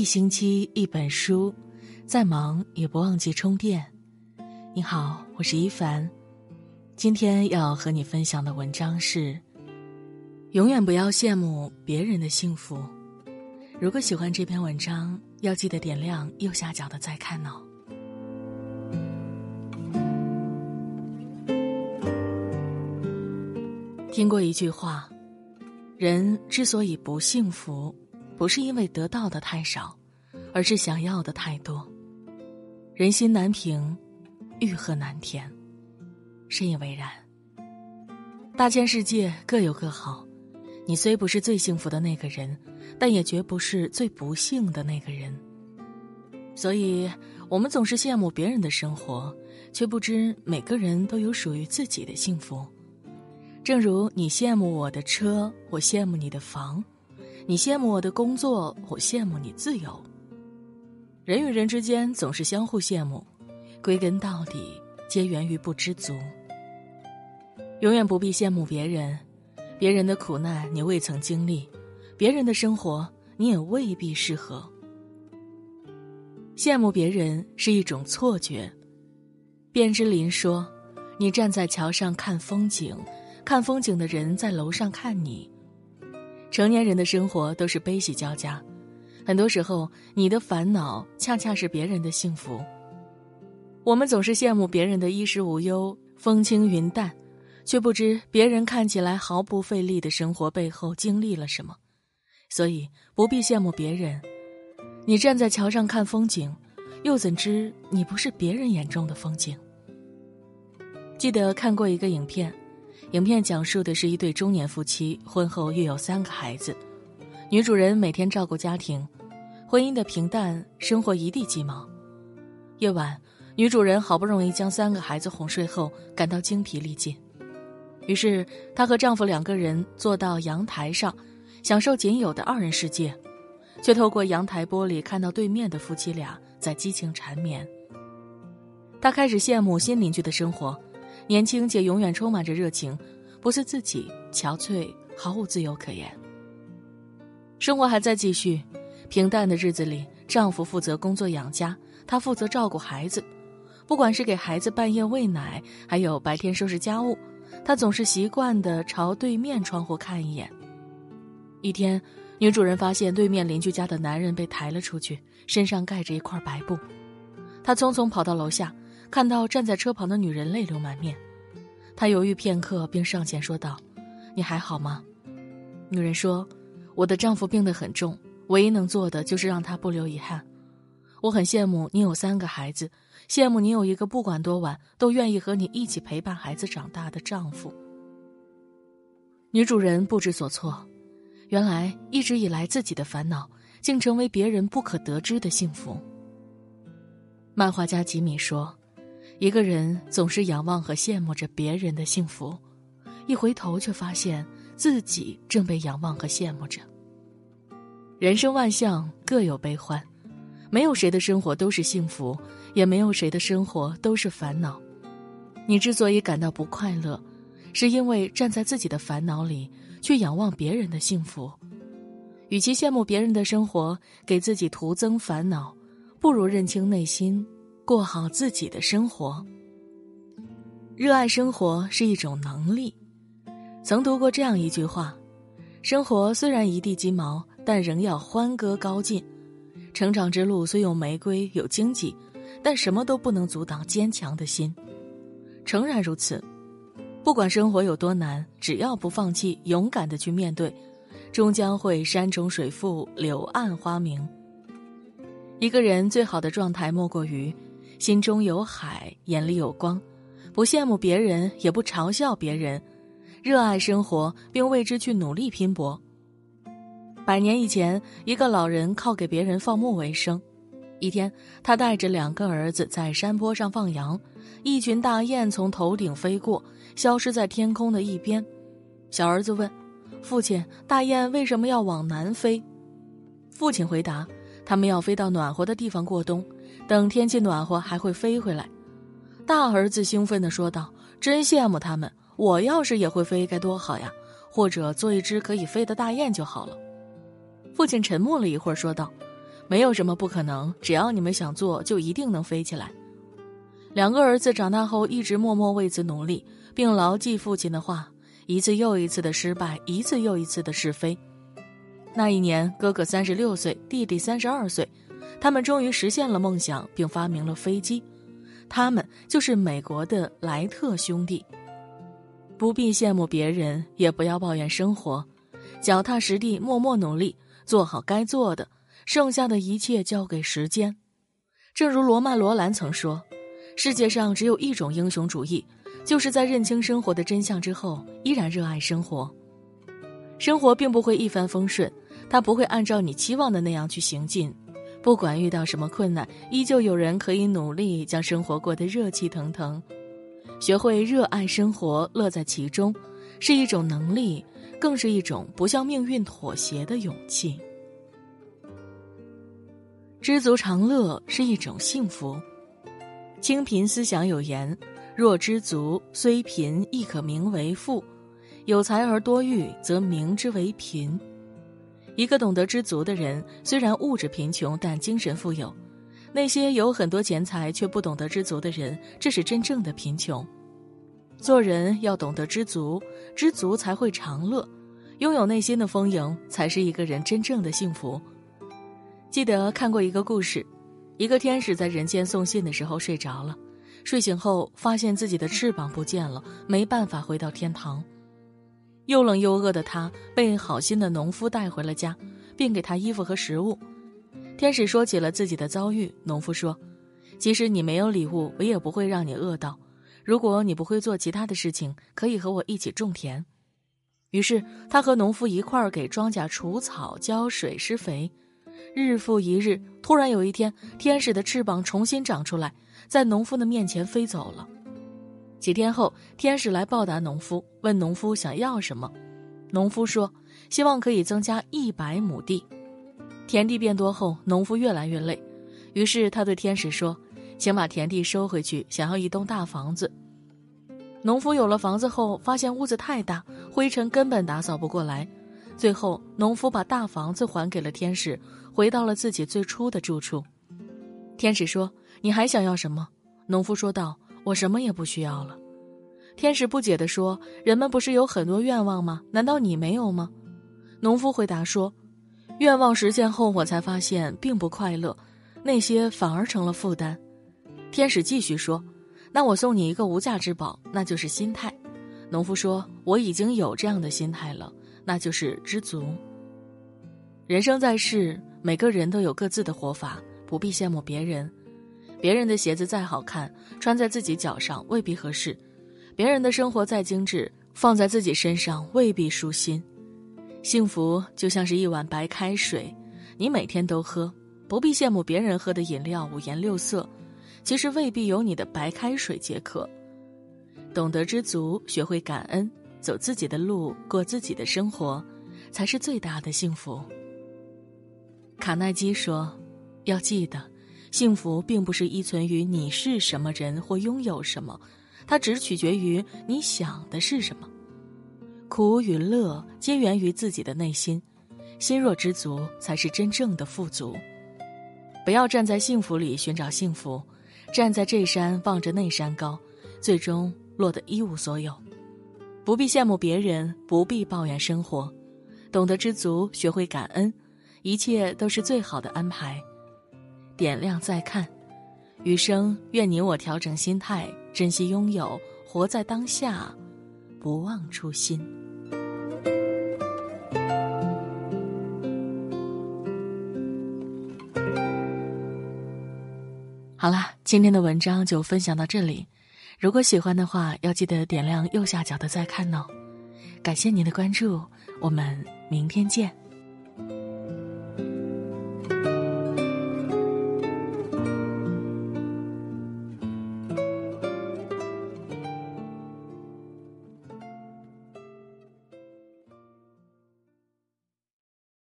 一星期一本书，再忙也不忘记充电。你好，我是一凡，今天要和你分享的文章是：永远不要羡慕别人的幸福。如果喜欢这篇文章，要记得点亮右下角的再看哦。听过一句话：人之所以不幸福。不是因为得到的太少，而是想要的太多。人心难平，欲壑难填，深以为然。大千世界各有各好，你虽不是最幸福的那个人，但也绝不是最不幸的那个人。所以，我们总是羡慕别人的生活，却不知每个人都有属于自己的幸福。正如你羡慕我的车，我羡慕你的房。你羡慕我的工作，我羡慕你自由。人与人之间总是相互羡慕，归根到底皆源于不知足。永远不必羡慕别人，别人的苦难你未曾经历，别人的生活你也未必适合。羡慕别人是一种错觉。卞之琳说：“你站在桥上看风景，看风景的人在楼上看你。”成年人的生活都是悲喜交加，很多时候你的烦恼恰恰是别人的幸福。我们总是羡慕别人的衣食无忧、风轻云淡，却不知别人看起来毫不费力的生活背后经历了什么。所以不必羡慕别人。你站在桥上看风景，又怎知你不是别人眼中的风景？记得看过一个影片。影片讲述的是一对中年夫妻，婚后育有三个孩子。女主人每天照顾家庭，婚姻的平淡，生活一地鸡毛。夜晚，女主人好不容易将三个孩子哄睡后，感到精疲力尽，于是她和丈夫两个人坐到阳台上，享受仅有的二人世界，却透过阳台玻璃看到对面的夫妻俩在激情缠绵。她开始羡慕新邻居的生活。年轻且永远充满着热情，不是自己憔悴，毫无自由可言。生活还在继续，平淡的日子里，丈夫负责工作养家，她负责照顾孩子。不管是给孩子半夜喂奶，还有白天收拾家务，她总是习惯地朝对面窗户看一眼。一天，女主人发现对面邻居家的男人被抬了出去，身上盖着一块白布，她匆匆跑到楼下。看到站在车旁的女人泪流满面，他犹豫片刻，并上前说道：“你还好吗？”女人说：“我的丈夫病得很重，唯一能做的就是让他不留遗憾。我很羡慕你有三个孩子，羡慕你有一个不管多晚都愿意和你一起陪伴孩子长大的丈夫。”女主人不知所措，原来一直以来自己的烦恼，竟成为别人不可得知的幸福。漫画家吉米说。一个人总是仰望和羡慕着别人的幸福，一回头却发现自己正被仰望和羡慕着。人生万象各有悲欢，没有谁的生活都是幸福，也没有谁的生活都是烦恼。你之所以感到不快乐，是因为站在自己的烦恼里去仰望别人的幸福。与其羡慕别人的生活，给自己徒增烦恼，不如认清内心。过好自己的生活。热爱生活是一种能力。曾读过这样一句话：生活虽然一地鸡毛，但仍要欢歌高进；成长之路虽有玫瑰有荆棘，但什么都不能阻挡坚强的心。诚然如此，不管生活有多难，只要不放弃，勇敢的去面对，终将会山重水复，柳暗花明。一个人最好的状态，莫过于。心中有海，眼里有光，不羡慕别人，也不嘲笑别人，热爱生活，并为之去努力拼搏。百年以前，一个老人靠给别人放牧为生。一天，他带着两个儿子在山坡上放羊，一群大雁从头顶飞过，消失在天空的一边。小儿子问：“父亲，大雁为什么要往南飞？”父亲回答：“他们要飞到暖和的地方过冬。”等天气暖和，还会飞回来。大儿子兴奋地说道：“真羡慕他们！我要是也会飞，该多好呀！或者做一只可以飞的大雁就好了。”父亲沉默了一会儿，说道：“没有什么不可能，只要你们想做，就一定能飞起来。两个儿子长大后一直默默为此努力，并牢记父亲的话：一次又一次的失败，一次又一次的试飞。那一年，哥哥三十六岁，弟弟三十二岁，他们终于实现了梦想，并发明了飞机。他们就是美国的莱特兄弟。不必羡慕别人，也不要抱怨生活，脚踏实地，默默努力，做好该做的，剩下的一切交给时间。正如罗曼·罗兰曾说。世界上只有一种英雄主义，就是在认清生活的真相之后，依然热爱生活。生活并不会一帆风顺，它不会按照你期望的那样去行进。不管遇到什么困难，依旧有人可以努力将生活过得热气腾腾。学会热爱生活，乐在其中，是一种能力，更是一种不向命运妥协的勇气。知足常乐是一种幸福。清贫思想有言：“若知足，虽贫亦可名为富；有才而多欲，则名之为贫。”一个懂得知足的人，虽然物质贫穷，但精神富有。那些有很多钱财却不懂得知足的人，这是真正的贫穷。做人要懂得知足，知足才会长乐。拥有内心的丰盈，才是一个人真正的幸福。记得看过一个故事。一个天使在人间送信的时候睡着了，睡醒后发现自己的翅膀不见了，没办法回到天堂。又冷又饿的他被好心的农夫带回了家，并给他衣服和食物。天使说起了自己的遭遇，农夫说：“即使你没有礼物，我也不会让你饿到。如果你不会做其他的事情，可以和我一起种田。”于是他和农夫一块儿给庄稼除草、浇水、施肥。日复一日，突然有一天，天使的翅膀重新长出来，在农夫的面前飞走了。几天后，天使来报答农夫，问农夫想要什么。农夫说：“希望可以增加一百亩地。”田地变多后，农夫越来越累，于是他对天使说：“请把田地收回去，想要一栋大房子。”农夫有了房子后，发现屋子太大，灰尘根本打扫不过来。最后，农夫把大房子还给了天使，回到了自己最初的住处。天使说：“你还想要什么？”农夫说道：“我什么也不需要了。”天使不解地说：“人们不是有很多愿望吗？难道你没有吗？”农夫回答说：“愿望实现后，我才发现并不快乐，那些反而成了负担。”天使继续说：“那我送你一个无价之宝，那就是心态。”农夫说：“我已经有这样的心态了。”那就是知足。人生在世，每个人都有各自的活法，不必羡慕别人。别人的鞋子再好看，穿在自己脚上未必合适；别人的生活再精致，放在自己身上未必舒心。幸福就像是一碗白开水，你每天都喝，不必羡慕别人喝的饮料五颜六色，其实未必有你的白开水解渴。懂得知足，学会感恩。走自己的路，过自己的生活，才是最大的幸福。卡耐基说：“要记得，幸福并不是依存于你是什么人或拥有什么，它只取决于你想的是什么。苦与乐皆源于自己的内心，心若知足，才是真正的富足。不要站在幸福里寻找幸福，站在这山望着那山高，最终落得一无所有。”不必羡慕别人，不必抱怨生活，懂得知足，学会感恩，一切都是最好的安排。点亮再看，余生愿你我调整心态，珍惜拥有，活在当下，不忘初心。好啦，今天的文章就分享到这里。如果喜欢的话，要记得点亮右下角的再看哦。感谢您的关注，我们明天见。